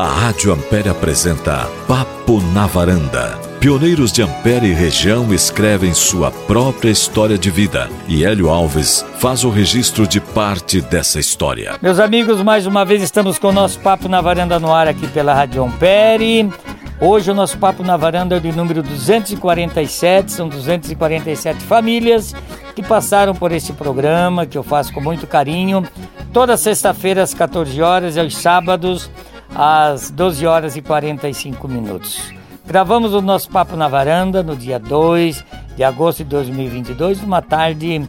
A Rádio Ampere apresenta Papo na Varanda. Pioneiros de Ampere e região escrevem sua própria história de vida e Hélio Alves faz o registro de parte dessa história. Meus amigos, mais uma vez estamos com o nosso Papo na Varanda no ar aqui pela Rádio Ampere. Hoje o nosso Papo na Varanda é de número 247, são 247 famílias que passaram por esse programa que eu faço com muito carinho. Toda sexta-feira às 14 horas e aos sábados às 12 horas e 45 minutos. Gravamos o nosso Papo na Varanda no dia 2 de agosto de 2022, numa tarde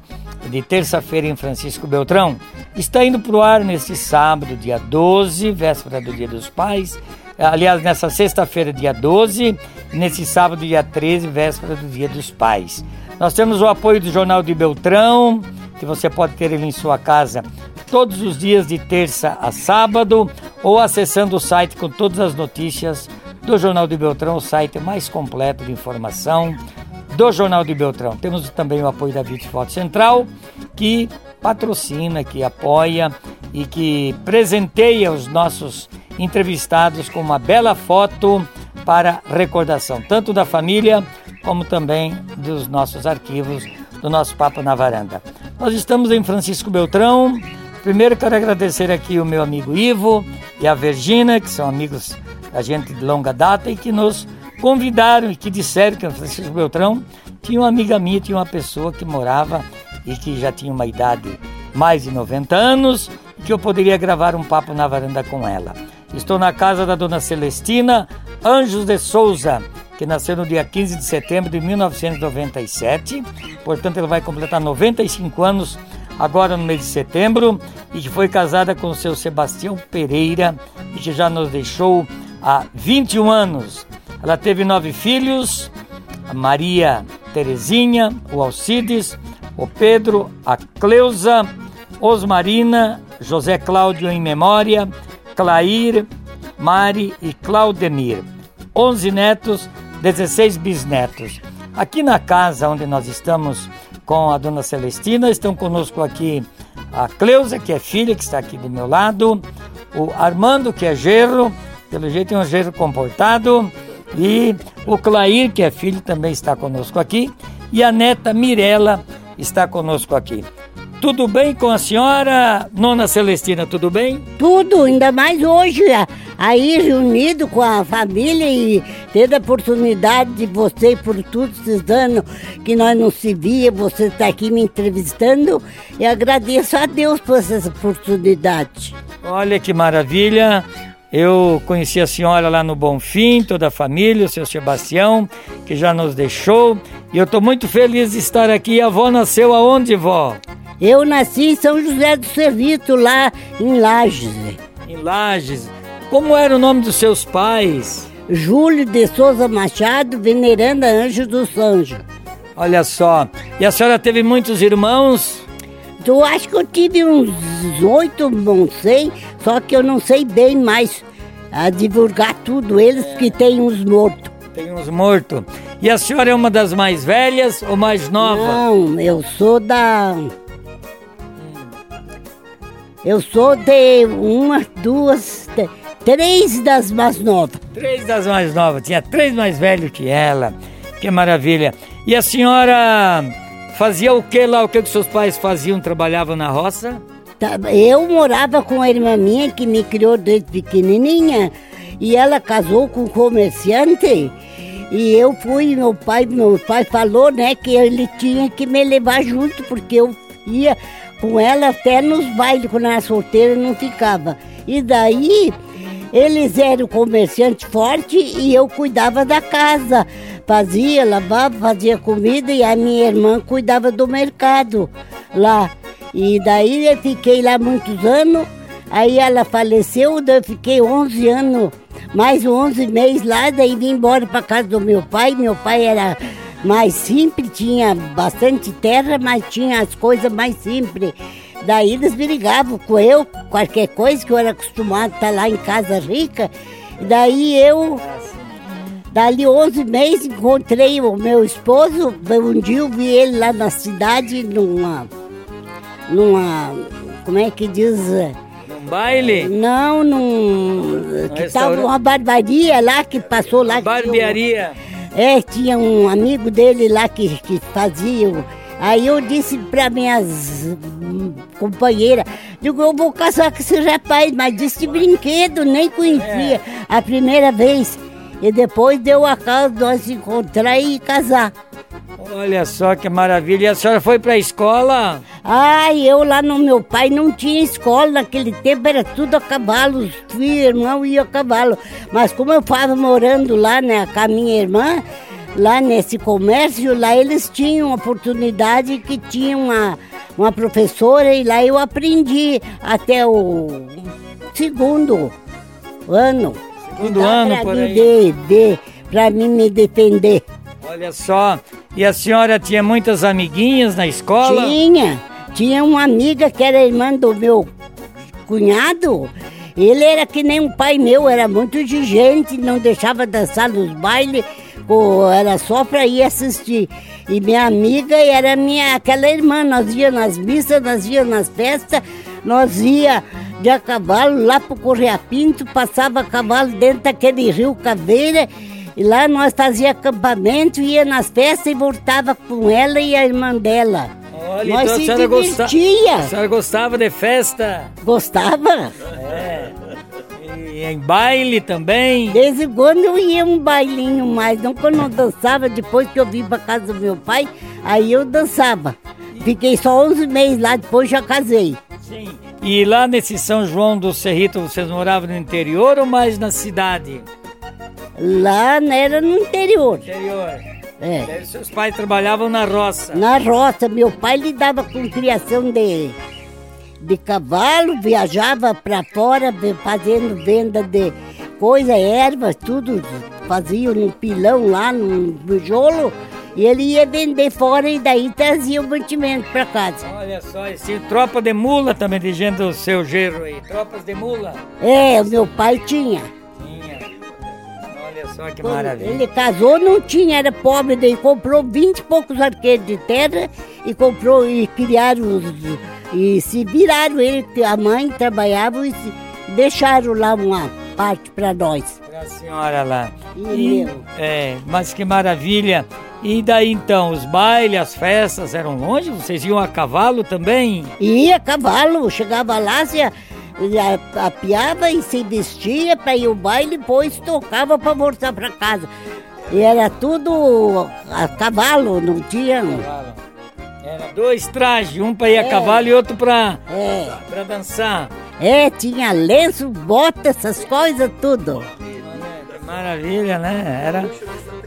de terça-feira em Francisco Beltrão. Está indo para o ar neste sábado, dia 12, véspera do Dia dos Pais. Aliás, nessa sexta-feira, dia 12, e nesse sábado, dia 13, véspera do Dia dos Pais. Nós temos o apoio do Jornal de Beltrão, que você pode ter ele em sua casa todos os dias de terça a sábado ou acessando o site com todas as notícias do Jornal de Beltrão, o site mais completo de informação do Jornal de Beltrão. Temos também o apoio da Vite Foto Central, que patrocina, que apoia e que presenteia os nossos entrevistados com uma bela foto para recordação, tanto da família como também dos nossos arquivos do nosso Papo na Varanda. Nós estamos em Francisco Beltrão, Primeiro quero agradecer aqui o meu amigo Ivo e a Virgínia, que são amigos da gente de longa data e que nos convidaram e que disseram que o Francisco Beltrão tinha uma amiga minha, tinha uma pessoa que morava e que já tinha uma idade mais de 90 anos que eu poderia gravar um papo na varanda com ela. Estou na casa da dona Celestina Anjos de Souza, que nasceu no dia 15 de setembro de 1997, portanto ela vai completar 95 anos agora no mês de setembro, e que foi casada com o seu Sebastião Pereira e que já nos deixou há 21 anos. Ela teve nove filhos: a Maria Terezinha, o Alcides, o Pedro, a Cleusa, Osmarina, José Cláudio em memória, Clair, Mari e Claudemir. 11 netos, 16 bisnetos. Aqui na casa onde nós estamos com a dona Celestina. Estão conosco aqui a Cleusa, que é filha, que está aqui do meu lado, o Armando, que é gerro, pelo jeito é um gerro comportado, e o Clair, que é filho, também está conosco aqui, e a neta Mirela está conosco aqui. Tudo bem com a senhora, Nona Celestina, tudo bem? Tudo, ainda mais hoje, aí reunido com a família e tendo a oportunidade de você, por tudo esses anos que nós não se via, você está aqui me entrevistando, e agradeço a Deus por essa oportunidade. Olha que maravilha! Eu conheci a senhora lá no Bonfim, toda a família, o seu Sebastião, que já nos deixou. E eu estou muito feliz de estar aqui. A avó nasceu aonde, vó? Eu nasci em São José do Servito, lá em Lages. Em Lages. Como era o nome dos seus pais? Júlio de Souza Machado, veneranda Anjo dos Anjos. Olha só. E a senhora teve muitos irmãos? Eu acho que eu tive uns oito, não sei, só que eu não sei bem mais a divulgar tudo, eles que têm uns mortos. Tem uns mortos. E a senhora é uma das mais velhas ou mais nova? Não, eu sou da eu sou de uma, duas, três das mais novas. Três das mais novas. Tinha três mais velhos que ela. Que maravilha. E a senhora fazia o que lá? O que, que seus pais faziam? Trabalhavam na roça? Tá, eu morava com a irmã minha que me criou desde pequenininha. E ela casou com um comerciante. E eu fui, meu pai, meu pai falou, né, que ele tinha que me levar junto, porque eu ia com ela até nos bailes, quando era solteira, não ficava. E daí, eles eram comerciante forte e eu cuidava da casa. Fazia, lavava, fazia comida e a minha irmã cuidava do mercado lá. E daí eu fiquei lá muitos anos, aí ela faleceu, eu fiquei 11 anos, mais 11 meses lá, daí vim embora para casa do meu pai. Meu pai era mais simples, tinha bastante terra, mas tinha as coisas mais simples. Daí eles brigavam com eu, qualquer coisa, que eu era acostumado a estar lá em casa rica. Daí eu, dali 11 meses, encontrei o meu esposo. Um dia eu vi ele lá na cidade, numa. numa. como é que diz? baile? Não, num. Que restaurante? tava uma barbaria lá que passou lá. que tinha Barbearia. É, tinha um amigo dele lá que, que fazia. Aí eu disse pra minhas companheiras, digo, eu vou casar com esse rapaz, mas disse de brinquedo, nem conhecia a primeira vez. E depois deu a causa de nós se encontrar e casar. Olha só que maravilha. E a senhora foi pra escola? Ah, eu lá no meu pai não tinha escola, naquele tempo era tudo a cavalo, os filhos, irmão iam a cavalo. Mas como eu estava morando lá né, com a minha irmã, lá nesse comércio, lá eles tinham oportunidade que tinha uma, uma professora e lá eu aprendi até o segundo ano. Segundo ano, por aí. de- de- pra mim me defender. Olha só. E a senhora tinha muitas amiguinhas na escola? Tinha. Tinha uma amiga que era irmã do meu cunhado. Ele era que nem um pai meu, era muito de gente, não deixava dançar nos bailes, era só pra ir assistir. E minha amiga era minha, aquela irmã, nós ia nas missas, nós ia nas festas, nós ia de a cavalo lá pro Correia Pinto, passava a cavalo dentro daquele rio Caveira, e lá nós fazia acampamento, ia nas festas e voltava com ela e a irmã dela. Olha, Nós então a se senhora, gosta... divertia. a senhora gostava de festa? Gostava? E em baile também? De vez em quando eu ia um bailinho mais, não quando eu dançava, depois que eu vim pra casa do meu pai, aí eu dançava. Fiquei só 11 meses lá, depois já casei. Sim. E lá nesse São João do Cerrito, vocês moravam no interior ou mais na cidade? Lá né, era no interior. Interior. É. Seus pais trabalhavam na roça. Na roça, meu pai lidava com criação de, de cavalo, viajava pra fora fazendo venda de coisa, ervas, tudo. Fazia no pilão lá, no bijolo. E ele ia vender fora e daí trazia o mantimento pra casa. Olha só, esse tropa de mula também, de gente do seu gerro aí. Tropas de mula? É, o meu pai. Tinha. Olha só que maravilha. ele casou, não tinha, era pobre, daí comprou 20 e poucos arqueiros de terra e comprou e criaram os, e se viraram ele, a mãe trabalhava e se- deixaram lá uma parte para nós. Pra senhora lá. E meu? é, mas que maravilha. E daí então, os bailes, as festas eram longe? Vocês iam a cavalo também? E ia a cavalo, chegava lá, se a- apiava e se vestia para ir ao baile, depois tocava para voltar para casa. E era tudo a cavalo, não tinha. Era dois trajes, um pra ir a É. cavalo e outro pra, É. pra dançar. É, tinha lenço, bota, essas coisas, tudo. Maravilha, né? Era.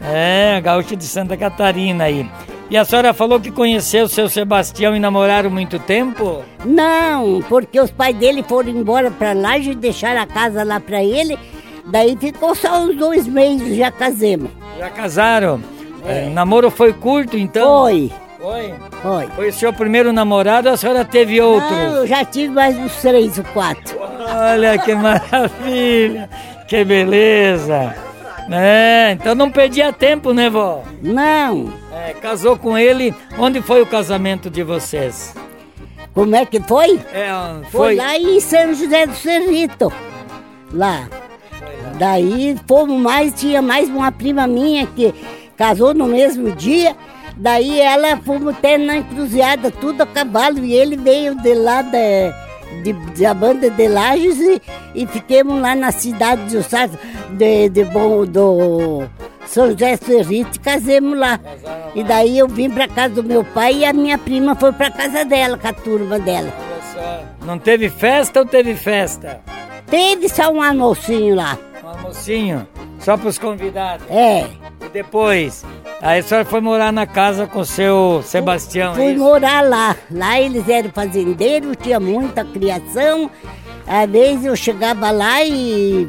É, gaúcho de Santa Catarina aí. E a senhora falou que conheceu o seu Sebastião e namoraram muito tempo? Não, porque os pais dele foram embora pra lá e deixaram a casa lá pra ele. Daí ficou só uns dois meses, já casemos. Já casaram? É, o namoro foi curto, então? Foi, Foi. foi. Foi o seu primeiro namorado ou a senhora teve outros? Não, eu já tive mais uns três ou quatro. Olha que maravilha! Que beleza! É, então não perdia tempo, né, vó? Não, É, casou com ele. Onde foi o casamento de vocês? como é que foi? É, Foi, foi. lá em São José do Cerrito. Lá. Daí fomos mais, tinha mais uma prima minha que casou no mesmo dia. Daí ela fomos até na encruzilhada, tudo a cavalo, e ele veio de lá da, de, da banda de Lages e, e fiquemos lá na cidade do, Sa- de, de bom, do São José e casemos lá. E daí eu vim pra casa do meu pai e a minha prima foi pra casa dela, com a turma dela. Olha só. Não teve festa ou teve festa? Teve só um almocinho lá. Um almocinho, só para os convidados. É, E depois, aí a senhora foi morar na casa com o seu Sebastião, é fui isso? morar lá. Lá eles eram fazendeiros, tinha muita criação. Às vezes eu chegava lá e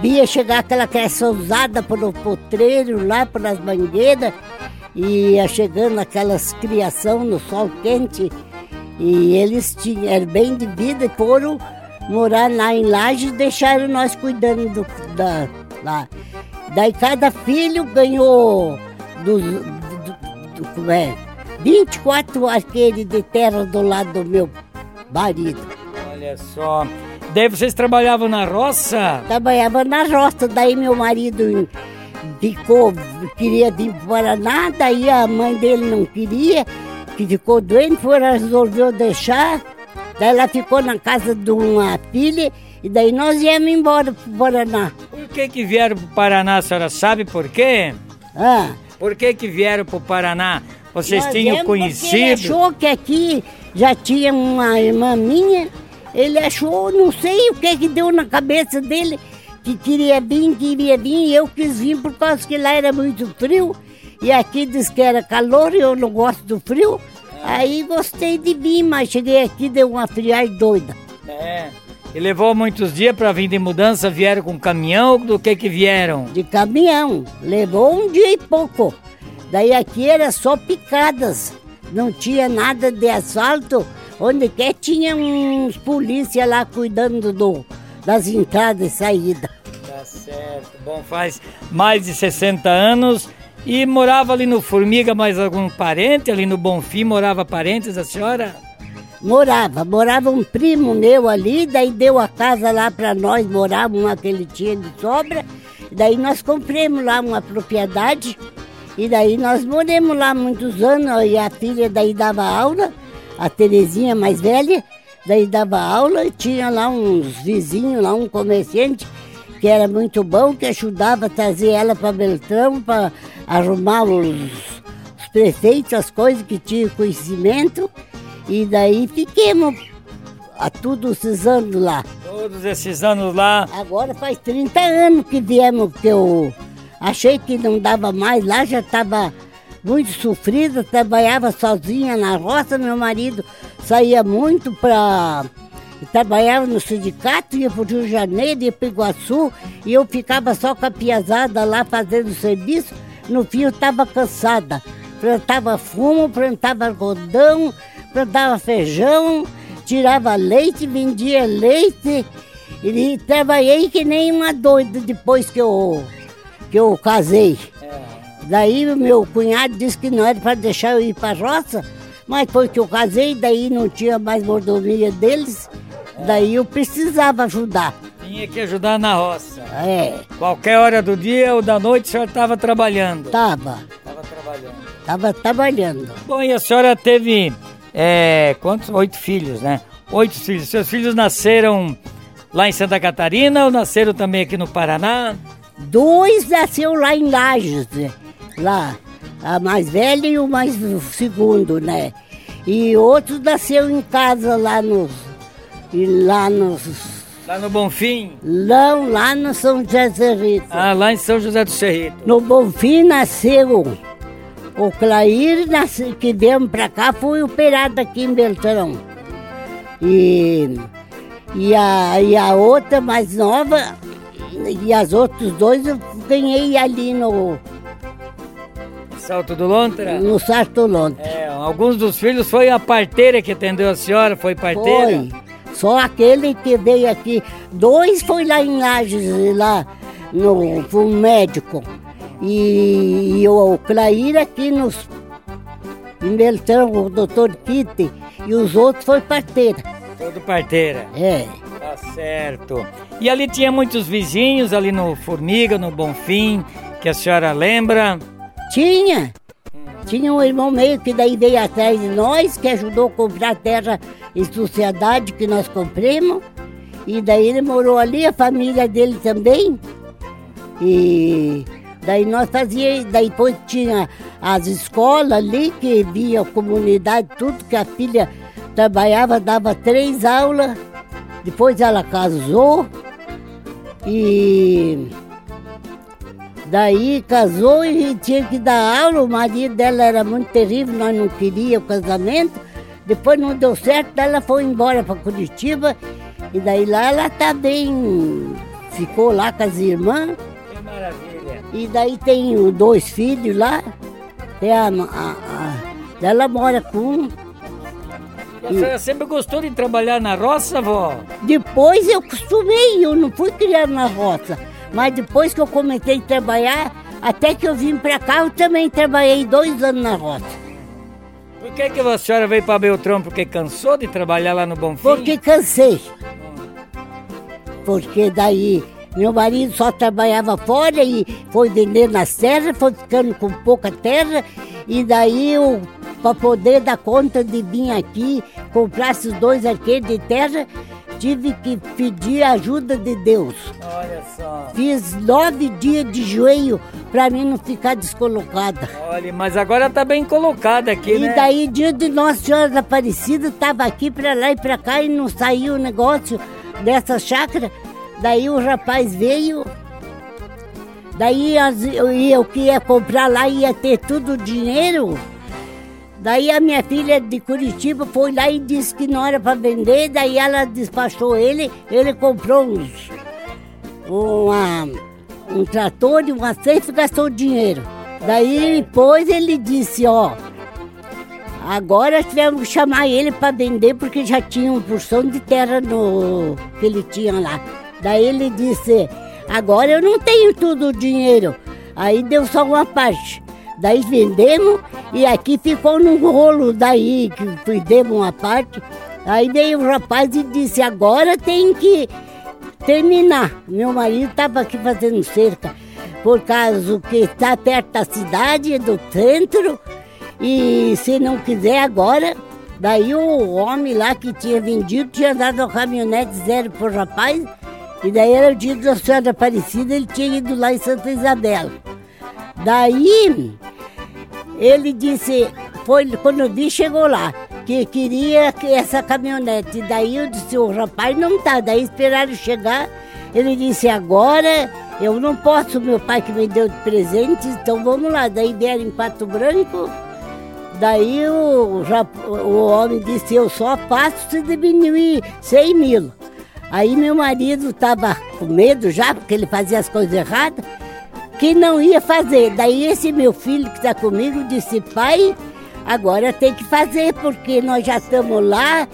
via chegar aquela criação usada pelo potreiro lá, pelas mangueiras. E ia chegando aquelas criação no sol quente. E eles tinham, era bem de vida e foram morar lá em Lages deixaram nós cuidando do, da, lá. Daí cada filho ganhou do, do- do- como é, 24 arqueiros de terra do lado do meu marido. Olha só. Daí vocês trabalhavam na roça? Trabalhava na roça, daí meu marido ficou, queria vir para o Paraná, daí a mãe dele não queria, que ficou doente, foi, resolveu deixar. Daí ela ficou na casa de uma filha e daí nós íamos embora para o Paraná. Por que que vieram para o Paraná, a senhora sabe por quê? Ah, Por que que vieram para o Paraná? Vocês nós tinham Ele conhecido? achou que aqui já tinha uma irmã minha, ele achou, não sei o que que deu na cabeça dele, que queria vir, queria vir, e eu quis vir por causa que lá era muito frio, e aqui diz que era calor, e eu não gosto do frio, aí gostei de vir, mas cheguei aqui, deu uma friagem doida. É. E levou muitos dias para vir de mudança, vieram com caminhão, do que que vieram? de caminhão. Levou um dia e pouco. Daí aqui era só picadas. Não tinha nada de asfalto. Onde quer tinha uns polícia lá cuidando do, das entradas e saídas. Tá certo. Bom, faz mais de 60 anos e morava ali no Formiga, mais algum parente? Ali no Bonfim morava parentes da senhora? Morava, morava um primo meu ali, daí deu a casa lá para nós, morávamos uma que ele tinha de sobra. Daí nós compramos lá uma propriedade e daí nós moramos lá muitos anos e a filha daí dava aula, a Terezinha mais velha, daí dava aula e tinha lá uns vizinhos, lá um comerciante que era muito bom, que ajudava a trazer ela para Beltrão para arrumar os, os prefeitos, as coisas que tinha conhecimento. E daí fiquemos a tudo esses anos lá. Todos esses anos lá. Agora faz 30 anos que viemos, que eu achei que não dava mais lá, já estava muito sofrida, trabalhava sozinha na roça, meu marido saía muito para. Trabalhava no sindicato, ia para o Rio de Janeiro, ia para Iguaçu, e eu ficava só com a piazada lá fazendo serviço. No fim eu estava cansada. Plantava fumo, plantava algodão, plantava feijão, tirava leite, vendia leite. E trabalhei que nem uma doida depois que eu, que eu casei. Daí meu cunhado disse que não era para deixar eu ir para a roça, mas depois que eu casei, daí não tinha mais mordomia deles, daí eu precisava ajudar. Tinha que ajudar na roça. É, Qualquer hora do dia ou da noite a senhora estava trabalhando. tava, Estava trabalhando. tava trabalhando. Bom, e a senhora teve é, quantos? Oito filhos, né? Oito filhos. Seus filhos nasceram lá em Santa Catarina ou nasceram também aqui no Paraná? Dois nasceu lá em Lages, né? Lá, a mais velha e o mais o segundo, né? E outro nasceu em casa lá nos, e lá nos, Lá no Bonfim? não, lá no São José Cerrito. Ah, lá em São José do Cerrito. No Bonfim nasceu o Clair, nasce- que viemos pra cá, foi operado aqui em Beltrão. E, e, a, e a outra mais nova, e as outros dois eu ganhei ali no, Salto do Lontra? no Sartolonte. É, alguns dos filhos foi a parteira que atendeu a senhora, foi parteira? Foi. Só aquele que veio aqui. Dois foi lá em Lages, lá no, no médico. E, e o Clair aqui nos, em Beltrão, o doutor Kitte. E os outros foi parteira. Tudo parteira. É. Tá certo. E ali tinha muitos vizinhos, ali no Formiga, no Bonfim, que a senhora lembra? Tinha. Tinha um irmão meio que daí veio atrás de nós, que ajudou a comprar terra em sociedade que nós compramos. E daí ele morou ali, a família dele também. E daí nós fazíamos, daí depois tinha as escolas ali, que via a comunidade, tudo que a filha trabalhava, dava três aulas. Depois ela casou e Daí casou e tinha que dar aula, o marido dela era muito terrível, nós não queríamos o casamento. Depois não deu certo, daí ela foi embora para Curitiba e daí lá ela tá bem, ficou lá com as irmãs. Que maravilha. E daí tem dois filhos lá. Tem a, a- a- ela mora com um. A senhora sempre gostou de trabalhar na roça, vó? Depois eu costumei, eu não fui criado na roça. Mas depois que eu comecei a trabalhar, até que eu vim pra cá, eu também trabalhei dois anos na roça. Por que, que a senhora veio para Beltrão? Porque cansou de trabalhar lá no Bonfim? Porque cansei. porque daí meu marido só trabalhava fora e foi vender nas terras, foi ficando com pouca terra, e daí eu, para poder dar conta de vir aqui, comprar esses dois arqueiros de terra, tive que pedir a ajuda de Deus. Olha só. Fiz nove dias de joelho para mim não ficar descolocada. Olha, mas agora tá bem colocada aqui, e né? E daí, dia de Nossa Senhora Aparecida, tava aqui para lá e para cá e não saiu o negócio dessa chácara. Daí o rapaz veio, daí eu, eu que ia comprar lá ia ter tudo o dinheiro. Daí a minha filha de Curitiba foi lá e disse que não era para vender, daí ela despachou ele, ele comprou uns, uma, um trator e uma ceifra e gastou dinheiro. Daí depois ele disse, ó, agora tivemos que chamar ele para vender porque já tinha uma porção de terra no que ele tinha lá. Daí ele disse, agora eu não tenho todo o dinheiro. Aí deu só uma parte. Daí vendemos e aqui ficou num rolo daí, que vendemos uma parte. Aí veio o rapaz e disse, agora tem que terminar. Meu marido estava aqui fazendo cerca, por causa que está perto da cidade, do centro, e se não quiser agora, daí o homem lá que tinha vendido tinha dado a caminhonete zero pro rapaz, e daí era o dia da Senhora Aparecida, ele tinha ido lá em Santa Isabel. Daí ele disse, foi quando vi, chegou lá, que queria que essa caminhonete. Daí eu disse, o rapaz não tá. Daí esperaram chegar. Ele disse, agora eu não posso, meu pai que me deu de presente, então vamos lá. Daí vieram em Pato Branco. Daí o, o homem disse, eu só faço se diminuir 100 mil. Aí meu marido estava com medo já, porque ele fazia as coisas erradas que não ia fazer. Daí esse meu filho que está comigo disse, pai, agora tem que fazer, porque nós já estamos lá,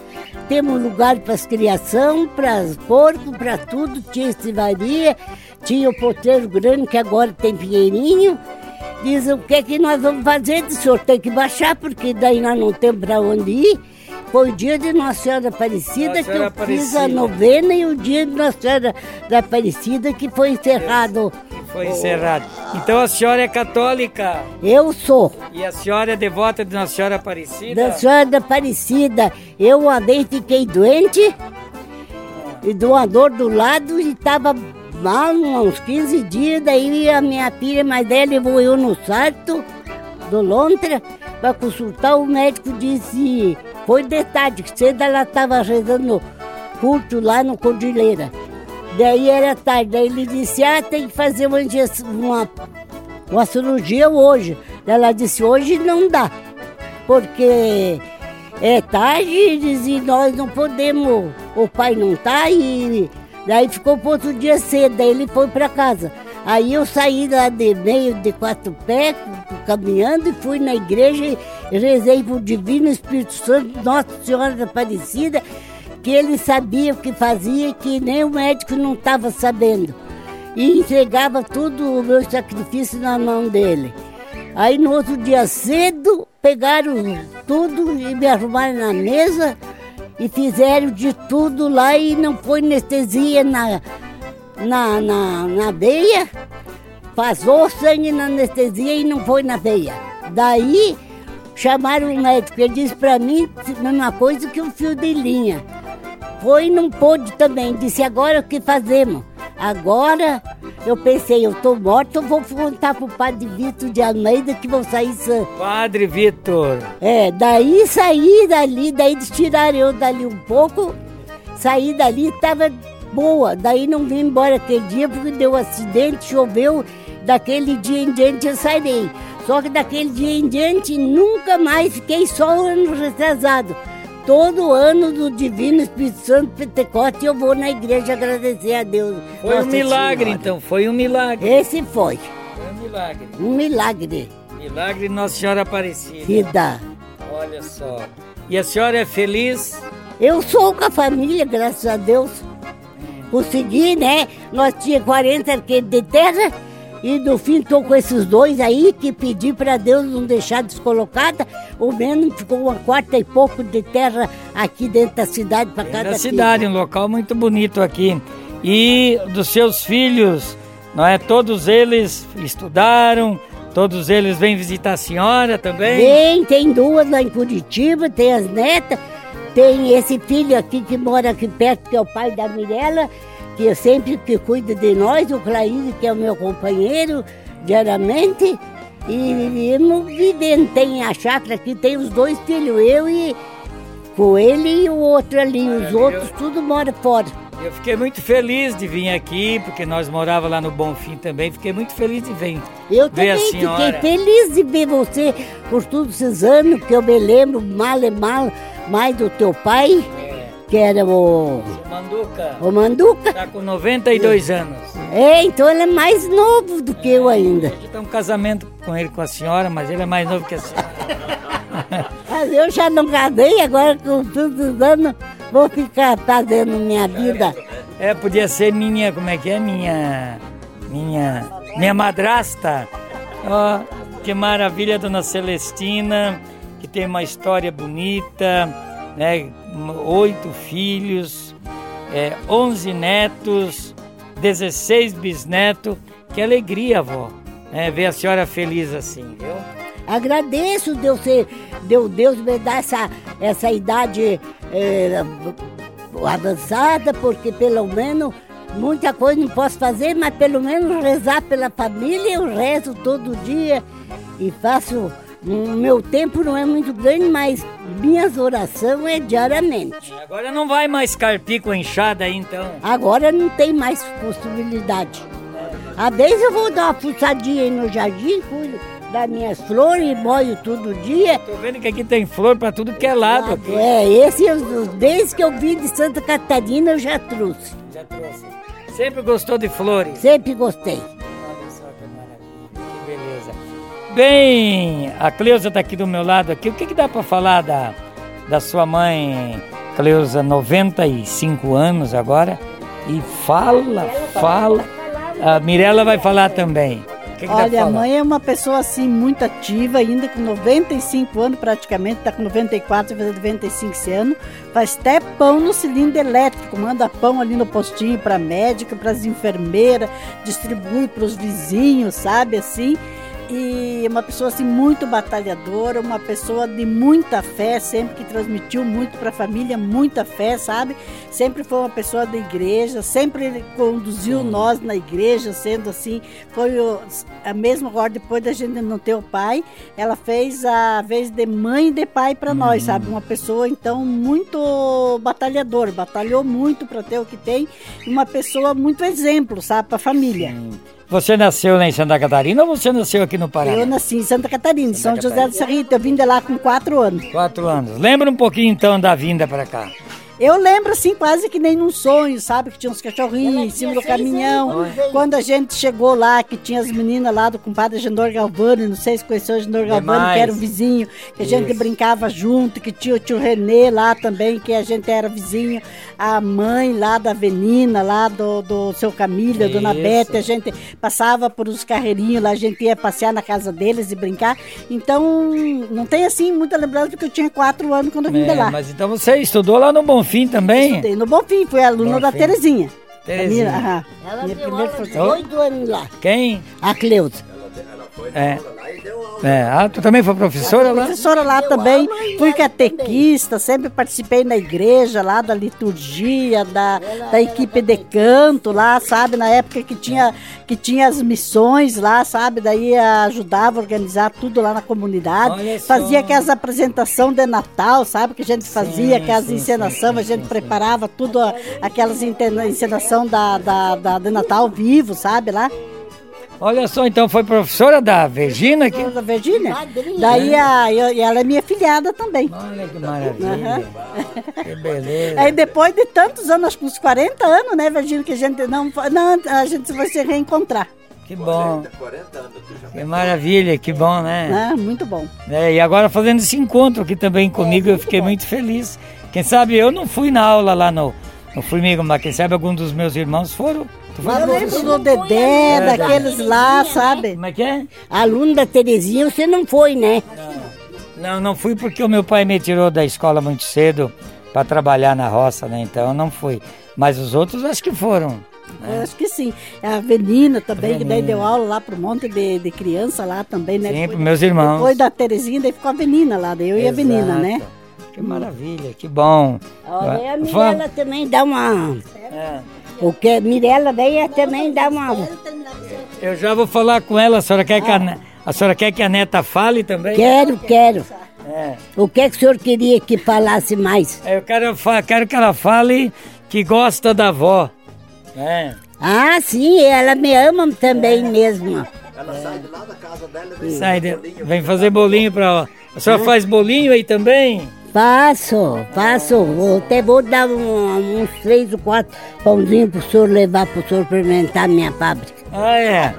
temos lugar para as criação, para os porcos, para tudo, tinha estivaria, tinha o potreiro grande que agora tem pinheirinho. Diz, o que é que nós vamos fazer? O senhor tem que baixar, porque daí nós não temos para onde ir. Foi o dia de Nossa Senhora Aparecida Nossa que eu Aparecida. fiz a novena e o dia de Nossa Senhora da Aparecida que foi encerrado. Foi encerrado. Então a senhora é católica? Eu sou. E a senhora é devota de Nossa Senhora Aparecida? Da Senhora da Aparecida. Eu uma vez fiquei doente e de uma dor do lado e estava mal uns 15 dias. Daí a minha filha mais velha levou eu no sarto do Lontra para consultar. O médico disse foi de tarde, que cedo ela estava rezando culto lá no Cordilheira. Daí era tarde, daí ele disse, ah, tem que fazer uma, uma, uma cirurgia hoje. Ela disse, hoje não dá, porque é tarde e nós não podemos, o pai não está e daí ficou para outro dia cedo, daí ele foi para casa. Aí eu saí lá de meio de quatro pés, caminhando, e fui na igreja rezei para o Divino Espírito Santo, Nossa Senhora da Aparecida, que ele sabia o que fazia, que nem o médico não estava sabendo. E entregava tudo o meu sacrifício na mão dele. Aí no outro dia cedo, pegaram tudo e me arrumaram na mesa e fizeram de tudo lá e não foi anestesia na, na, na, na veia, passou sangue na anestesia e não foi na veia. Daí chamaram o médico, ele disse para mim a mesma coisa que um fio de linha. Foi e não pôde também, disse agora o que fazemos? Agora eu pensei, eu tô morto, eu vou contar pro padre Vitor de Almeida que vou sair sã. Padre Vitor. É, daí saí dali, daí eles tiraram eu dali um pouco, saí dali, tava boa. Daí não vim embora aquele dia porque deu um acidente, choveu. Daquele dia em diante eu sairei. Só que daquele dia em diante nunca mais fiquei só um ano retrasado. Todo ano do Divino Espírito Santo Pentecoste eu vou na igreja agradecer a Deus. Foi Nossa um milagre Senhora. então, foi um milagre. Esse foi. Foi um milagre. Um milagre. Milagre Nossa Senhora Aparecida. Dá. Olha só. E a senhora é feliz? Eu sou com a família, graças a Deus consegui, né? Nós tinha 40 arqueiros de terra e no fim estou com esses dois aí que pedi para Deus não deixar descolocada. O menos ficou uma quarta e pouco de terra aqui dentro da cidade para cada cidade, um local muito bonito aqui. E dos seus filhos, não é? Todos eles estudaram, todos eles vêm visitar a senhora também? Vem, tem duas lá em Curitiba, tem as netas, tem esse filho aqui que mora aqui perto, que é o pai da Mirella, que sempre que cuida de nós, o Claíde, que é o meu companheiro, diariamente. E, não vivendo, tem a chácara aqui, tem os dois filhos, eu e com ele e o outro ali, os outros tudo mora fora. Eu fiquei muito feliz de vir aqui, porque nós morávamos lá no Bonfim também. Fiquei muito feliz de vir. Eu ver também fiquei feliz de ver você por todos esses anos, que eu me lembro mal e mal mais do teu pai, que era o, Manduca o Manduca. está com 92 anos. É, então ele é mais novo do que eu ainda. Aqui tem um casamento com ele com a senhora, mas ele é mais novo que a senhora. Mas eu já não casei, agora com todos os anos vou ficar fazendo minha vida. É, podia ser minha, como é que é? Minha. Minha. Minha madrasta. Ó, que maravilha, dona Celestina, que tem uma história bonita, né? Oito filhos, é, onze netos, 16 bisnetos. Que alegria, avó, né? Ver a senhora feliz assim, viu? Agradeço Deus, Deus, Deus me dar essa, essa idade eh, avançada, porque pelo menos muita coisa não posso fazer, mas pelo menos rezar pela família eu rezo todo dia e faço. O meu tempo não é muito grande, mas minhas orações é diariamente. Agora não vai mais carpir com enxada aí, então. Agora não tem mais possibilidade. Às vezes eu vou dar uma fuçadinha aí no jardim, cuido das minhas flores, molho todo dia. Tô vendo que aqui tem flor pra tudo que é lado. Aqui. É, esse desde que eu vim de Santa Catarina eu já trouxe. Já trouxe. Sempre gostou de flores? Sempre gostei. Bem, a Cleusa tá aqui do meu lado aqui. O que, que dá para falar da, da sua mãe, Cleusa, 95 anos agora? E fala, fala. A Mirella vai falar também. Que, que Olha, a mãe é uma pessoa assim muito ativa, ainda com 95 anos praticamente, está com 94, vai fazer 95 esse ano. Faz até pão no cilindro elétrico, manda pão ali no postinho para médica, para as enfermeiras, distribui para os vizinhos, sabe assim? E uma pessoa assim muito batalhadora, uma pessoa de muita fé, sempre que transmitiu muito para a família, muita fé, sabe? Sempre foi uma pessoa da igreja, sempre conduziu nós na igreja, sendo assim, foi o, a mesma agora depois da gente não ter o pai, ela fez a vez de mãe e de pai para nós, sabe? Uma pessoa então muito batalhadora, batalhou muito para ter o que tem, uma pessoa muito exemplo, sabe, para a família. Você nasceu lá em Santa Catarina ou você nasceu aqui no Paraná? Eu nasci em Santa Catarina, em São José do Sarrito. Eu vim de lá com quatro anos. Quatro anos. Lembra um pouquinho então da vinda para cá. Eu lembro assim, quase que nem num sonho, sabe? Que tinha uns cachorrinhos em cima do caminhão. Quando a gente chegou lá, que tinha as meninas lá do compadre Gendor Galvani, não sei se conheceu o Gendor Galvani, que era o vizinho, que a gente Isso. brincava junto, que tinha o tio Renê lá também, que a gente era vizinho, a mãe lá da Avenina, lá do, do seu Camilo, a dona. Bete, a gente passava por os carreirinhos lá, a gente ia passear na casa deles e brincar. Então, não tem assim muita lembrança, porque eu tinha quatro anos quando eu vim de É, lá. mas então você estudou lá no Bonfim também? Estudei no Bonfim, fui aluna da Bonfim. Terezinha. Terezinha. Da minha- aham. Ela Minha deu primeira aula professora. oito anos lá, Quem? a Cleusa. É. É. Ah, tu também foi professora lá? Professora lá também, fui catequista, sempre participei na igreja lá da liturgia, da, da equipe de canto lá, sabe? Na época que tinha, que tinha as missões lá, sabe? Daí ajudava a organizar tudo lá na comunidade. Fazia aquelas apresentações de Natal, sabe? Que a gente fazia, aquelas encenações, a gente preparava tudo, aquelas encenação da, da, da, de Natal vivo, sabe? Lá. Olha só, então foi professora da Virgínia aqui? da Virgínia. Madrinha. Daí a, eu- e ela é minha filhada também. Olha que maravilha. Que beleza. Aí depois de tantos anos, acho que uns 40 anos, né, Virgínia, que a gente não, não a gente vai se reencontrar. Que bom. Que maravilha, que bom, né? Né? Muito bom. É, e agora fazendo esse encontro aqui também comigo, eu fiquei muito feliz. Quem sabe eu não fui na aula lá no, no Formiga, mas quem sabe algum dos meus irmãos foram. Tu foi Eu lembro do Dedé, daqueles lá, sabe? Como é que é? Aluno da Terezinha você não foi, né? Não, não fui porque o meu pai me tirou da escola muito cedo para trabalhar na roça, né? Então eu não fui. Mas os outros acho que foram. Eu acho que sim. A Avenina também, que daí deu aula lá para um monte de, de criança lá também, né? Sim, para meus irmãos. Depois da Terezinha, daí ficou a Avenina lá, daí eu e a Avenina, Exato. né? Que maravilha, que bom. Olha, a Mirella também dá uma. É, O que Mirella veio também dá uma. Eu já vou falar com ela, a senhora quer que a, a senhora quer que a neta fale também? Quero, quero. É. O que, é que o senhor queria que falasse mais? Eu quero, quero que ela fale que gosta da avó. É. Ah, sim, ela me ama também mesmo. Sai de- vem fazer bolinho pra. A senhora faz bolinho aí também? Faço, faço. Vou- Até vou dar um- uns três ou quatro pãozinhos pro senhor levar pro senhor experimentar a minha fábrica. Ah, é.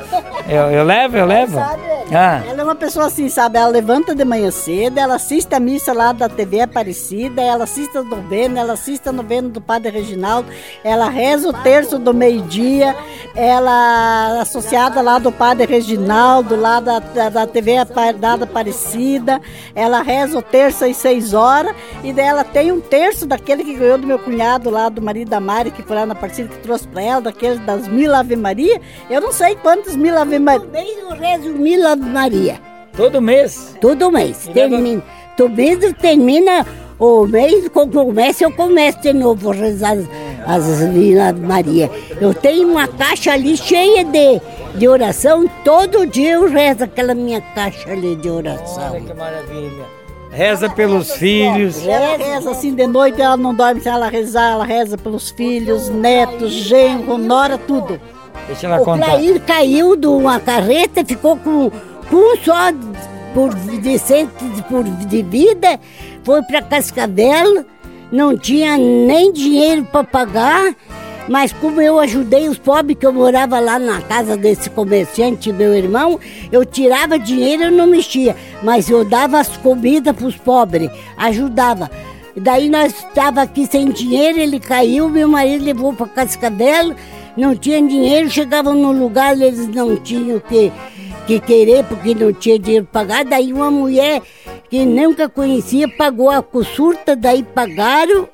Eu, eu levo, eu levo. Ah, Ela é uma pessoa assim, sabe? Ela levanta de manhã cedo, ela assiste a missa lá da TV Aparecida, ela assiste a novena, ela assiste a novena do Padre Reginaldo, ela reza o terço do meio-dia, ela associada lá do Padre Reginaldo, lá da, da, da TV da Aparecida, ela reza o terço às seis horas, e daí ela tem um terço daquele que ganhou do meu cunhado lá, do marido da Mari, que foi lá na Aparecida, que trouxe pra ela, daquele das mil Ave Maria, eu não sei quantos mil Ave Maria. Mês eu rezo mil Ave Maria. todo mês. Todo mês. E leva- Termina. Todo mês termina o mês, quando começa, eu começo de novo a rezar as, as mil Ave Maria. Eu tenho uma caixa ali cheia de, de oração. Todo dia eu rezo aquela minha caixa ali de Olha oração. que maravilha. Reza pelos filhos. Ela reza assim de noite, ela não dorme sem ela rezar, ela reza pelos filhos, netos, genro, nora, tudo. Deixa ela O contar. Clair caiu de uma carreta, ficou com, com um só por, de- por, de vida, foi para Cascavel, não tinha nem dinheiro para pagar, mas como eu ajudei os pobres, que eu morava lá na casa desse comerciante, meu irmão, eu tirava dinheiro e não mexia, mas eu dava as comidas para os pobres, ajudava. Daí nós estava aqui sem dinheiro, ele caiu, meu marido levou para Cascavel, não tinha dinheiro, chegavam no lugar, eles não tinham que, que querer, porque não tinha dinheiro para pagar. Daí uma mulher que nunca conhecia pagou a consulta, daí pagaram,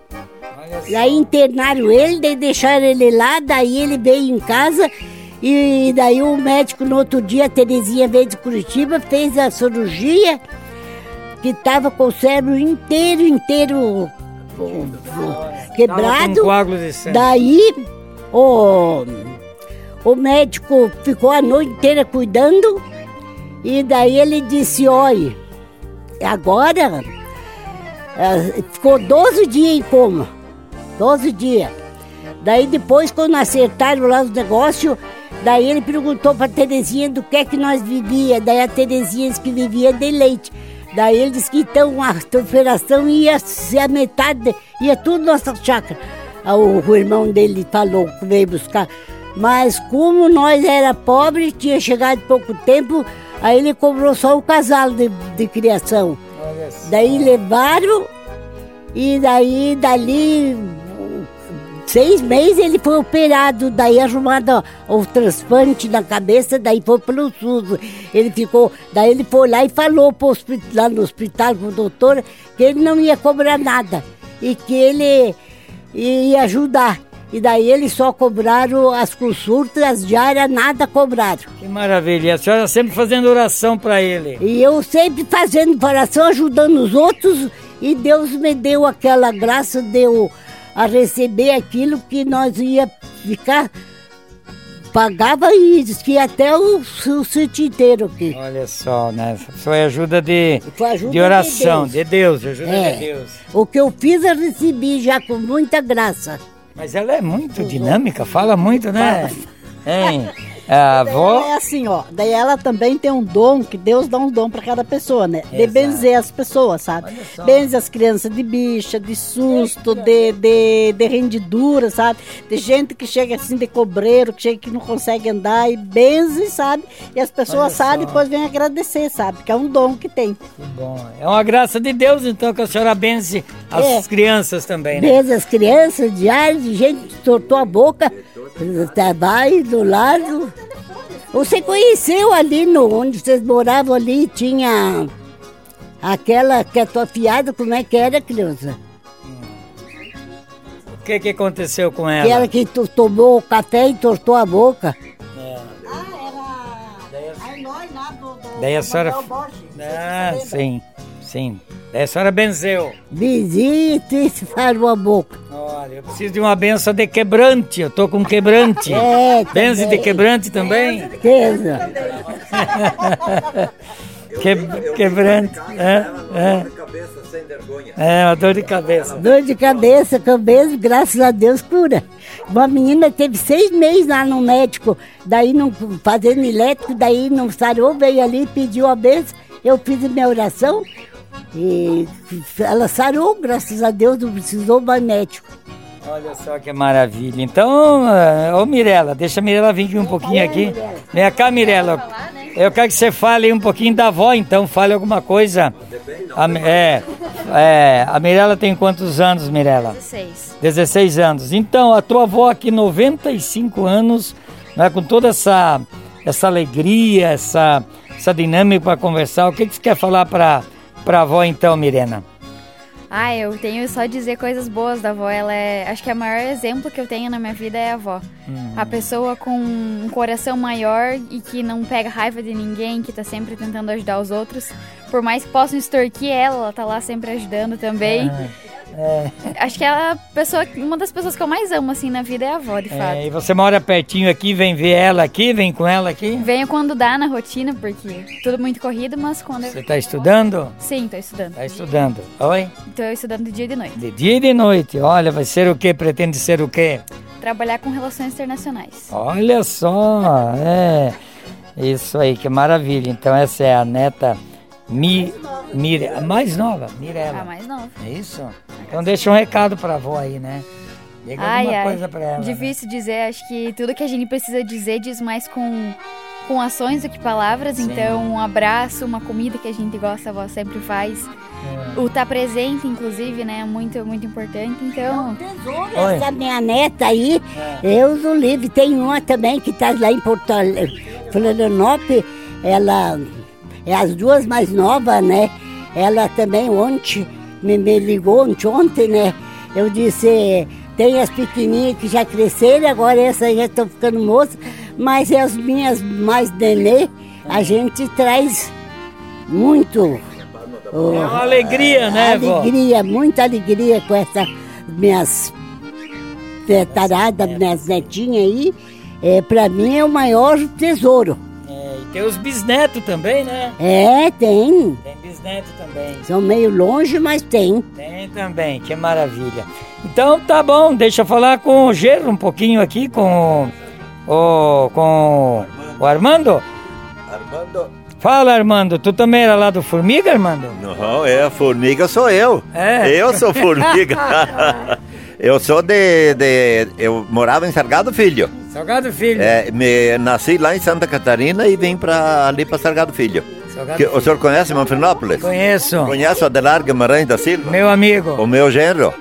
daí internaram ele, daí deixaram ele lá, daí ele veio em casa. E daí o médico no outro dia, a Terezinha veio de Curitiba, fez a cirurgia que estava com o cérebro inteiro, inteiro quebrado. Daí o, o médico ficou a noite inteira cuidando e daí ele disse, olha, agora eh, ficou 12 dias em coma. 12 dias. Daí depois, quando acertaram lá os negócios, daí ele perguntou para Terezinha do que é que nós vivia. Daí a Terezinha disse que vivia de leite. Daí ele disse que então a operação ia ser a metade, ia tudo nossa chácara. O, o irmão dele falou que veio buscar. Mas como nós era pobre, tinha chegado pouco tempo, aí ele cobrou só o casal de, de criação. Daí levaram e daí dali seis meses ele foi operado, daí arrumado o transplante na cabeça, daí foi pelo SUS. Ele ficou, daí ele foi lá e falou pro hospi- lá no hospital com o doutor que ele não ia cobrar nada e que ele ia ajudar. E daí eles só cobraram as consultas, as diárias, nada cobraram. Que maravilha. E a senhora sempre fazendo oração para ele. E eu sempre fazendo oração, ajudando os outros, e Deus me deu aquela graça de eu a receber aquilo que nós ia ficar, pagava e que até o, o sítio inteiro aqui. Olha só, né? Foi ajuda de, Foi ajuda de oração, de de Deus, de ajuda É. de Deus. O que eu fiz eu recebi já com muita graça. Mas ela é muito dinâmica, fala muito, né? Hein? A avó. É assim, ó. Daí ela também tem um dom, que Deus dá um dom pra cada pessoa, né? De Exato. benzer as pessoas, sabe? Olha só. Benze as crianças de bicha, de susto, de, de, de rendidura, sabe? De gente que chega assim de cobreiro, que chega que não consegue andar e benze, sabe? E as pessoas sabem e depois vêm agradecer, sabe? Que é um dom que tem. Que bom. É uma graça de Deus, então, que a senhora benze as É. crianças também, né? Desde as crianças, diário, de gente que tortou a boca, vai do lado. Você conheceu ali no, onde vocês moravam ali, tinha aquela que é tua fiada, como é que era, criança? O que, que aconteceu com ela? Que ela que to- tomou o café e tortou a boca. Daí a senhora. Ah, sim, sim. Daí a senhora benzeu. Visita e se farou a boca. Olha, eu preciso de uma benção de quebrante. Eu tô com quebrante. É, Benze de quebrante também? Certeza. Que, quebrante. É, é. É, uma dor de cabeça. Dor de cabeça, cabeça, graças a Deus, cura. Uma menina teve seis meses lá no médico, daí não fazendo elétrico, daí não sarou, veio ali, pediu a benção, eu fiz minha oração e ela sarou, graças a Deus, não precisou mais médico. Olha só que maravilha. Então, ô Mirela, deixa a Mirela vir aqui um pouquinho aqui. Vem cá, Mirela. Eu quero que você fale um pouquinho da avó, então. Fale alguma coisa. A, é, é, a Mirela tem quantos anos, Mirela? 16. 16 anos. Então, a tua avó aqui, 95 anos, né, com toda essa, essa alegria, essa, essa dinâmica para conversar. O que, que você quer falar para a avó, então, Mirena? Ah, eu tenho só dizer coisas boas da avó. Ela é. Acho que o maior exemplo que eu tenho na minha vida é a avó. A pessoa com um coração maior e que não pega raiva de ninguém, que tá sempre tentando ajudar os outros. Por mais que possam extorquir ela, ela tá lá sempre ajudando também. Acho que ela é pessoa, uma das pessoas que eu mais amo assim na vida é a avó, de fato. É, e você mora pertinho aqui, vem ver ela aqui, vem com ela aqui? Venho quando dá na rotina, porque tudo muito corrido, mas quando Você eu. está estudando? Sim, tô estudando. Está estudando. Oi? Tô estudando de dia e de noite. De dia e de noite. Olha, vai ser o quê? Pretende ser o quê? Trabalhar com relações internacionais. Olha só, é. Isso aí, que maravilha. Então essa é a neta Mi, Mire, a mais nova, Mirella. A mais nova. É isso? Então deixa um recado pra avó aí, né? Diga Ai, alguma ai. coisa pra ela. né? Difícil dizer, acho que tudo que a gente precisa dizer diz mais com, com ações do que palavras. Então, um abraço, uma comida que a gente gosta, a avó sempre faz. É. O estar presente, inclusive, né? É muito, muito importante. Então. Essa minha neta aí, eu uso livre. Tem uma também que está lá em Porto Florianópolis, ela é as duas mais novas, né? Ela também ontem me, me ligou ontem, ontem, né? Eu disse, tem as pequenininhas que já cresceram, agora essas já estão ficando moças, mas as minhas mais nenê, a gente traz muito. É uma alegria, né, vó? Alegria, muita alegria com essas minhas taradas, minhas netinhas aí. É, pra mim é o maior tesouro. Tem os bisnetos também, né? É, tem. Tem bisneto também. São meio longe, mas tem. Tem também, que maravilha. Então tá bom, deixa eu falar com o Gerro um pouquinho aqui, com o, com o Armando. Armando. Fala, Armando, tu também era lá do Formiga, Armando? Não, é, formiga sou eu. É? Eu sou formiga. eu sou de, de. Eu morava em Sargado Filho. Salgado Filho. É, me, nasci lá em Santa Catarina e vim pra, ali para Sargado Filho. Salgado Que, Filho. o senhor conhece Manfrinópolis? Conheço. Conhece o Adelar Guimarães da Silva? Meu O amigo. meu genro.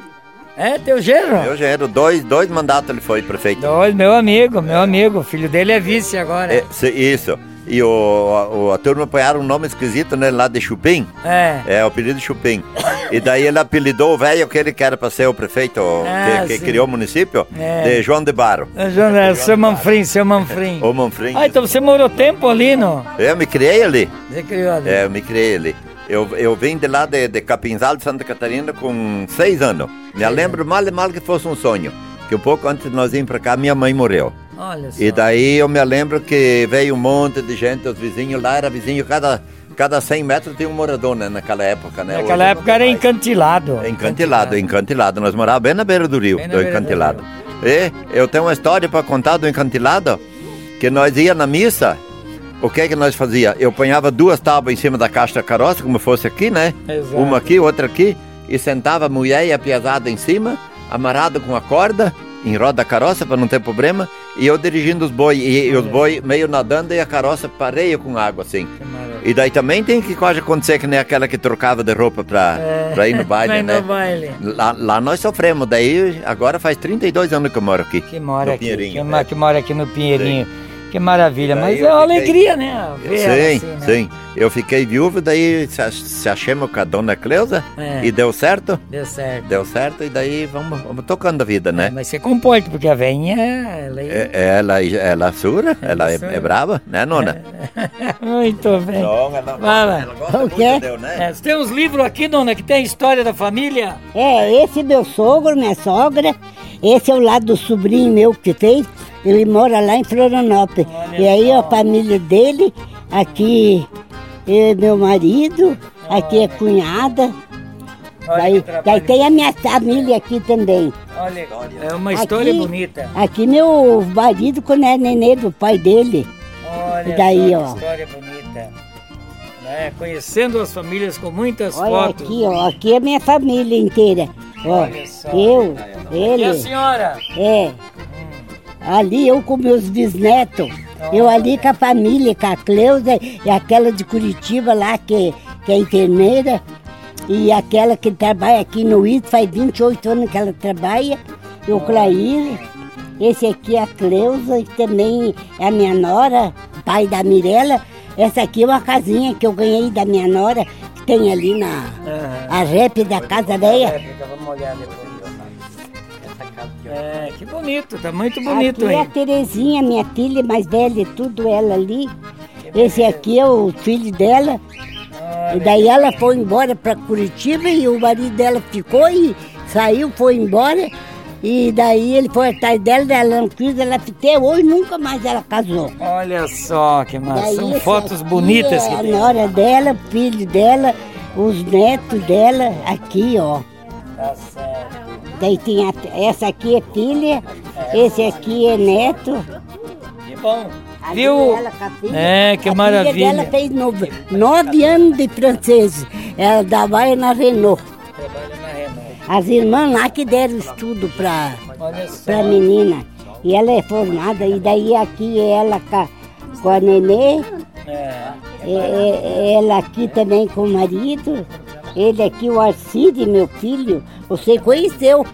É, teu genro? Meu genro. Dois, dois mandatos ele foi prefeito. Dois, meu amigo, meu amigo. O filho dele é vice agora. É, isso. E o, o- a turma apanharam um nome esquisito, né? Lá de Chupim. É. É, o apelido Chupim. E daí ele apelidou o velho que ele que era para ser o prefeito Ah, que, que criou o município, É. de João de Baro. É, João- é, Seu Manfrim, seu Manfrim. O Manfrim. Ah, então você morou tempo ali, não? Eu me criei ali. Você criou ali. É, eu me criei ali. Eu, eu vim de lá de, de Capinzal de Santa Catarina com seis anos. Me lembro mal e mal que fosse um sonho. Que um pouco antes de nós irmos para cá, minha mãe morreu. Olha só. E daí eu me lembro que veio um monte de gente, os vizinhos lá, era vizinho, cada, cada 100 metros tinha um morador né, naquela época, né? Naquela Hoje época era tem mais. encantilado. Encantilado, encantilado. Nós morávamos bem na beira do rio, Bem do beira do encantilado. E eu tenho uma história para contar do encantilado, que nós ia na missa, o que é que nós fazia? Eu ponhava duas tábuas em cima da caixa da carroça, como fosse aqui, né? Exato. Uma aqui, outra aqui, e sentava a mulher e a piazada em cima, amarrado com a corda, em roda da carroça para não ter problema, e eu dirigindo os boi, e, e os boi meio nadando e a carroça pareia com água assim. E daí também tem que quase acontecer que nem aquela que trocava de roupa pra, pra ir no baile, né? no baile. Lá, lá nós sofremos, daí agora faz 32 anos que eu moro aqui. Que mora aqui. Que, é. que mora aqui no Pinheirinho. Que maravilha, mas é uma fiquei- alegria, né? ver ela Sim, assim, né? sim. Eu fiquei viúvo, daí se, ach- se achamos com a dona Cleusa É. e deu certo. Deu certo. Deu certo e daí vamos, vamos tocando a vida, né? Mas você comporta, porque a veinha, ela é... É- Ela, ela é sura, ela é, sura. é brava, né, nona? Muito bem. Não, ela, Fala. ela gosta O muito quê? de eu, né? É, você tem uns livros aqui, dona, que tem a história da família? É, esse é meu sogro, minha sogra. Esse é o lado do sobrinho meu que fez. Ele mora lá em Florianópolis. Olha e aí só. a família dele, aqui é meu marido, aqui é cunhada. Olha Daí, daí tem a minha família aqui também. Olha, é uma história Aqui- bonita. Aqui meu marido quando é nenê do pai dele. Olha E daí, só, que ó. história bonita. Né? Conhecendo as famílias com muitas Olha fotos. aqui, ó. Aqui é minha família inteira. Ó, Olha só. eu, E a ele. senhora? É. Ali eu com meus bisnetos. Eu ali com a família, com a Cleusa e aquela de Curitiba lá, que, que é enfermeira. E aquela que trabalha aqui no IT, faz 28 anos que ela trabalha. E o Clair. Esse aqui é a Cleusa, que também é a minha nora, pai da Mirella. Essa aqui é uma casinha que eu ganhei da minha nora, que tem ali na a rap da casa velha. Réplica, vamos olhar depois. É, que bonito, tá muito bonito aqui é a aí. Terezinha, minha filha mais velha, tudo ela ali. Esse aqui é o filho dela. E daí ela foi embora para Curitiba e o marido dela ficou e saiu, foi embora. E daí ele foi atrás dela, ela não quis, ela até hoje nunca mais ela casou. Olha só que massa. São fotos bonitas é que a tem. nora dela, o filho dela, os netos dela, aqui ó. Tá certo. Daí tem a- essa aqui é filha, esse aqui é neto. Que bom. Ali Viu? a filha. É, que a maravilha. filha dela fez nove, nove anos de francês. Ela trabalha na Renault. Trabalha na Renault. As irmãs lá que deram estudo só. pra menina. E ela é formada. E daí aqui é ela com a, com a nenê. É. É, é, ela aqui também com o marido. Ele aqui, o Arcide, meu filho. Você conheceu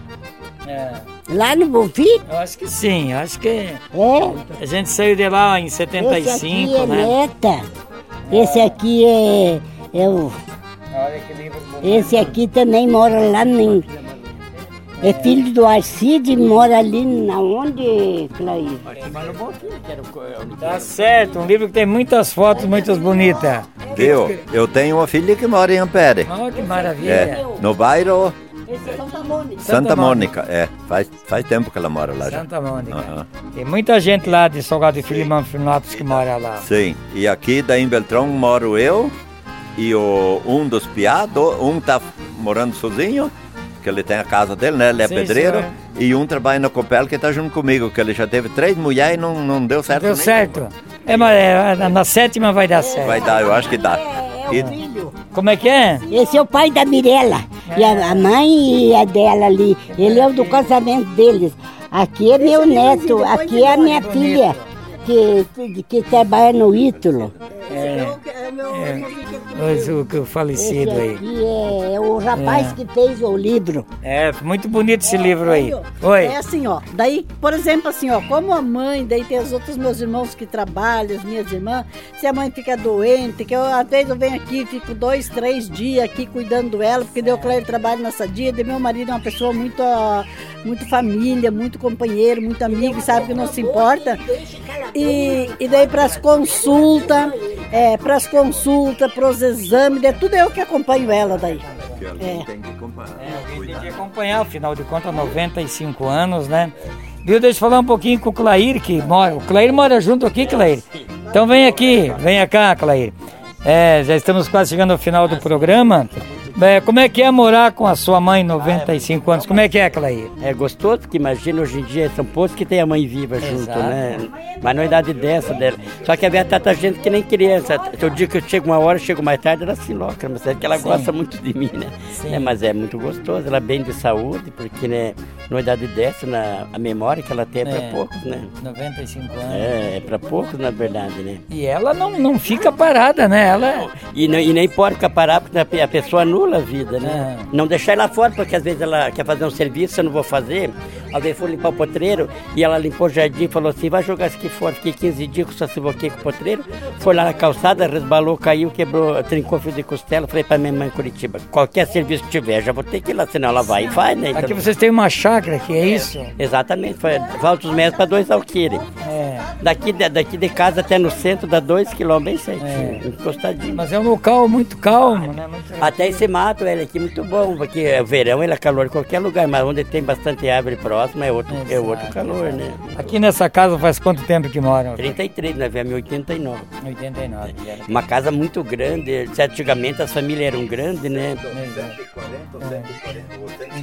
é. lá no Bonfim? Eu acho que sim, eu acho que É. a gente saiu de lá em Esse aqui 75, é né? neta. Esse aqui é, é o. Esse aqui também mora lá em. É filho do Arcide, mora ali na onde, Clair? Tá certo, um livro que tem muitas fotos muito bonitas. Viu? Eu tenho uma filha que mora em Ampere. Olha que maravilha. É, no bairro Esse é Santa Mônica. Santa Mônica. É, faz, faz tempo que ela mora lá já. Santa Mônica. Aham. Tem muita gente lá de Salgado e Filho e Manfinópolis que mora lá. Sim, e aqui daí em Beltrão moro eu e o, um dos piados, um tá morando sozinho, que ele tem a casa dele, né? Ele é Sim, pedreiro, senhor. e um trabalha na Copel que tá junto comigo, que ele já teve três mulheres e não, não deu certo. Deu nenhuma. certo? É, mas é, na- na sétima vai dar certo. Vai dar, eu acho que dá. É, é E- o filho. Como é que é? Esse é o pai da Mirella. E a, a mãe e a dela ali. Ele é o do casamento deles. Aqui é meu neto, aqui é a minha filha, que, que, que trabalha no Ítalo. É, Mas o, o falecido aí. aqui é o rapaz que fez o livro. É, muito bonito esse livro aí. Oi. É assim, ó. Daí, por exemplo, assim, ó, como a mãe, daí tem os outros meus irmãos que trabalham, as minhas irmãs, se a mãe fica doente, que eu, às vezes eu venho aqui, fico dois, três dias aqui cuidando dela, porque deu Cléber trabalho nessa dia, daí meu marido é uma pessoa muito, muito família, muito companheiro, muito amigo, sabe que não se importa. E, e daí para as consultas, é, para as consultas, para os exames, daí tudo eu que acompanho ela daí. É. Tem que acompanhar. Tem que acompanhar, afinal de contas, 95 anos, né? Viu? Deixa eu falar um pouquinho com o Clair, que mora. O Clair mora junto aqui, Clair. Então vem aqui, vem cá, Clair. É, já estamos quase chegando ao final do programa. É, como é que é morar com a sua mãe, 95 anos? Como é que é, Clair? É gostoso, porque imagina hoje em dia são poucos que tem a mãe viva junto, Exato. né? Mas na idade dessa dela. Só que a Bia trata a gente que nem criança. Eu digo que eu chego uma hora, eu chego mais tarde, ela se louca, mas é que ela Sim. gosta muito de mim, né? Sim. É, mas é muito gostoso, ela é bem de saúde, porque né, na idade dessa, na, a memória que ela tem é, É. para poucos, né? 95 anos. É, é para poucos, na verdade, né? E ela não, não fica parada, né? Ela E, não- e nem pode ficar parado, porque a pe- a pessoa anula estimula a vida, né? Não deixar ela fora, porque às vezes ela quer fazer um serviço, eu não vou fazer. Às vezes foi limpar o potreiro e ela limpou o jardim e falou assim: vai jogar isso aqui fora. Fiquei 15 dias que só se boquei com o potreiro. Foi lá na calçada, resbalou, caiu, quebrou, trincou fio de costela. Falei pra minha mãe em Curitiba: qualquer serviço que tiver, já vou ter que ir lá, senão ela vai e faz, né? Então, Aqui vocês têm uma chácara aqui, é isso? Exatamente, foi, falta os metros para dois alqueires. É. Daqui, de- daqui de casa até no centro dá dois quilômetros bem certinho, encostadinho. Mas é um local muito calmo, né? Muito... Até esse mato, ele aqui é muito bom, porque é verão ele é calor em qualquer lugar, mas onde tem bastante árvore próxima é outro, é outro calor, né? Aqui nessa casa faz quanto tempo que moram? 33, nós viemos em 89. 89. era. Uma casa muito grande, antigamente as famílias eram grandes, né?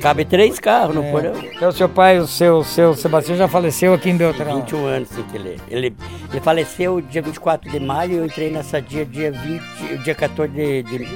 Cabe três carros no porão. Então seu pai, o seu, seu Sebastião já faleceu aqui em Beltrão. 21 anos sim, que ele, ele. Ele faleceu dia 24 de maio e eu entrei nessa dia, dia 20, dia 14 de. de-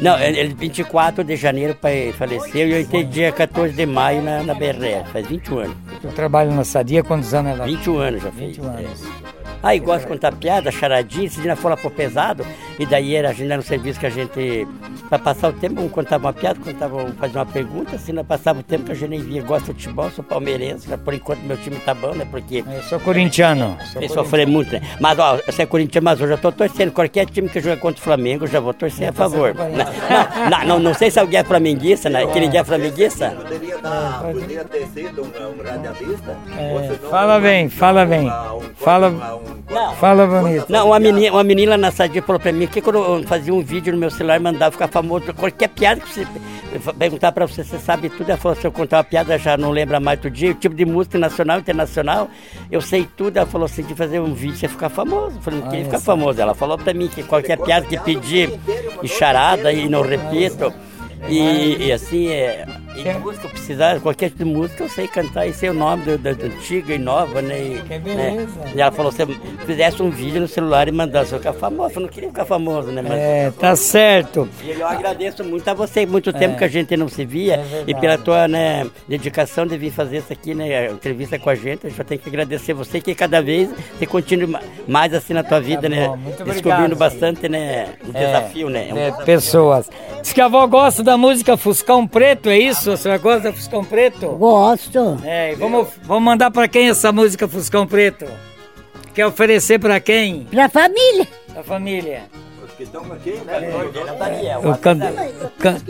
não, ele 24 de janeiro pai faleceu e eu entrei dia 14 de maio na, na BR, faz 21 anos. Eu trabalho na Sadia, quantos anos ela 21 anos já fez. 21 anos. É. Aí gosta de contar piada, charadinha, esse dia fora pro pesado, e daí era, a gente era um serviço que a gente, pra passar o tempo, um contava uma piada, contava, um- fazia uma pergunta, assim, nós passava o tempo que a gente nem via. Gosto de futebol, sou palmeirense, né? por enquanto meu time tá bom, né? Porque Eu sou corintiano. Sou tem sofrer muito, né? Mas, ó, você é corintiano, mas hoje eu tô torcendo. Qualquer time que joga contra o Flamengo, eu já vou torcer a favor. Não, não, não, não sei se alguém é flamenguista, né? Que ninguém é flamenguista. Poderia, dar, poderia ter sido um, um radialista? É, fala bem, fala bem. Fala, Não. fala bonito. Não, uma menina, uma menina na sadia falou pra mim que quando eu fazia um vídeo no meu celular, mandava ficar famoso. Qualquer piada que você perguntar pra você, você sabe tudo. Ela falou, se eu contar uma piada, já não lembra mais do dia. O tipo de música nacional, internacional, eu sei tudo. Ela falou assim, de fazer um vídeo, você ficar famoso. Eu falei, não queria ficar famoso. Ela falou pra mim que qualquer piada que pedir, e charada, e não repito. E, e assim, é, e música, eu precisar, qualquer tipo de música, eu sei cantar e sei o nome da antiga e nova, né? E, Que né? beleza. E ela falou, se fizesse um vídeo no celular e mandasse eu ficar famoso, eu não queria ficar famoso, né? Mas É, tá certo. e eu agradeço muito a você, muito tempo que a gente não se via verdade. e pela tua né, dedicação de vir fazer isso aqui, né? a Entrevista com a gente, a gente tem que agradecer você que cada vez você continue ma- mais assim na tua vida, né? bom, muito obrigado, Descobrindo sim. bastante, né? Um desafio, né? É um É, pessoas. Diz que a avó gosta da música Fuscão Preto, é isso? A senhora gosta da Fuscão Preto? Gosto. É, e vamos, vamos mandar pra quem essa música Fuscão Preto? Quer oferecer pra quem? Pra família. Da família. Os que estão aqui, né? O can... can-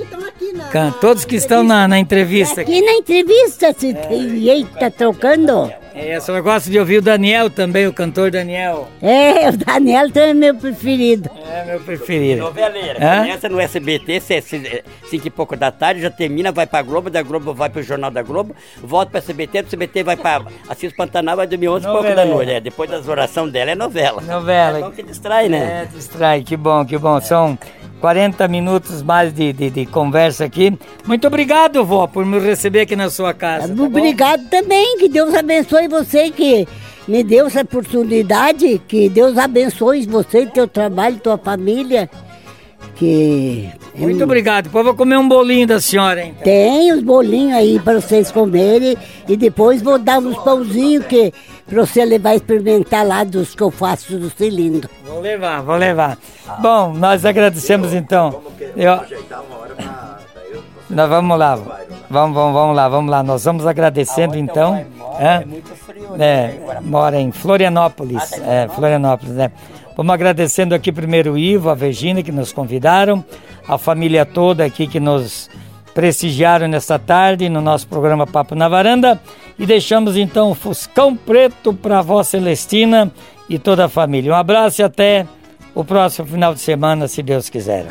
can- Todos que estão na, na entrevista aqui. Aqui na entrevista, se tem eita trocando. É, a senhora gosta de ouvir o Daniel também, o cantor Daniel. É, o Daniel também é meu preferido. É meu preferido. Noveleira, Hã? começa no SBT, cê- cê- cinco e pouco da tarde, já termina, vai pra Globo, da Globo vai pro Jornal da Globo, volta pra SBT, do SBT vai pra Assis Pantanal, vai dormir 11 e pouco da noite. É, depois das orações dela é novela. Novela. É bom que distrai, né? É, distrai, que bom, que bom. São 40 minutos mais de, de, de conversa aqui. Muito obrigado, vó, por me receber aqui na sua casa. tá bom? Obrigado também, que Deus abençoe você que me deu essa oportunidade, que Deus abençoe você, teu trabalho, tua família, que Muito obrigado. Depois vou comer um bolinho da senhora, hein? tem os bolinhos aí para vocês comerem e depois vou dar uns pãozinhos que para você levar experimentar lá dos que eu faço do cilindro. Vou levar, vou levar. Bom, nós agradecemos então. Eu- Nós vamos lá. Vamos, vamos, vamos lá, vamos lá. Nós vamos agradecendo então. Hã? É muito frio, É, mora em Florianópolis. É, Florianópolis, né? Vamos agradecendo aqui primeiro o Ivo, a Virgínia que nos convidaram, a família toda aqui que nos prestigiaram nesta tarde no nosso programa Papo na Varanda e deixamos então o Fuscão Preto para a vó Celestina e toda a família. Um abraço e até o próximo final de semana, se Deus quiser.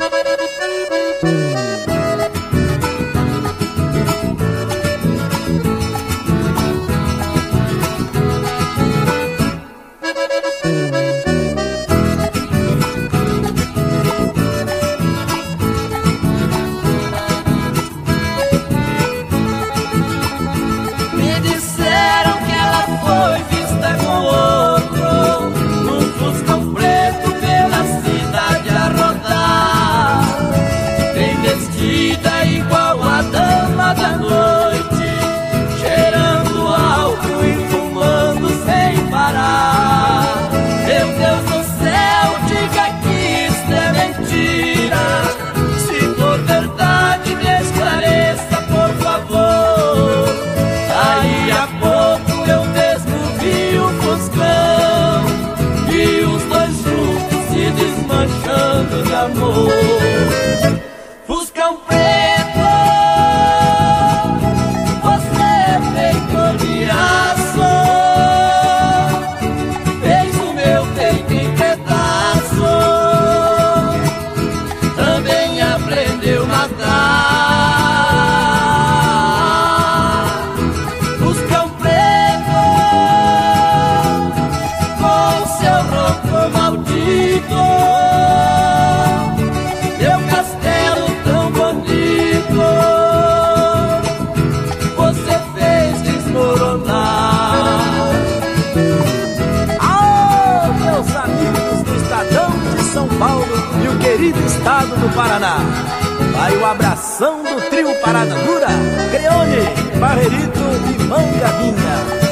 o abração do trio Parada Dura, Creone, Barrerito e Mangavinha.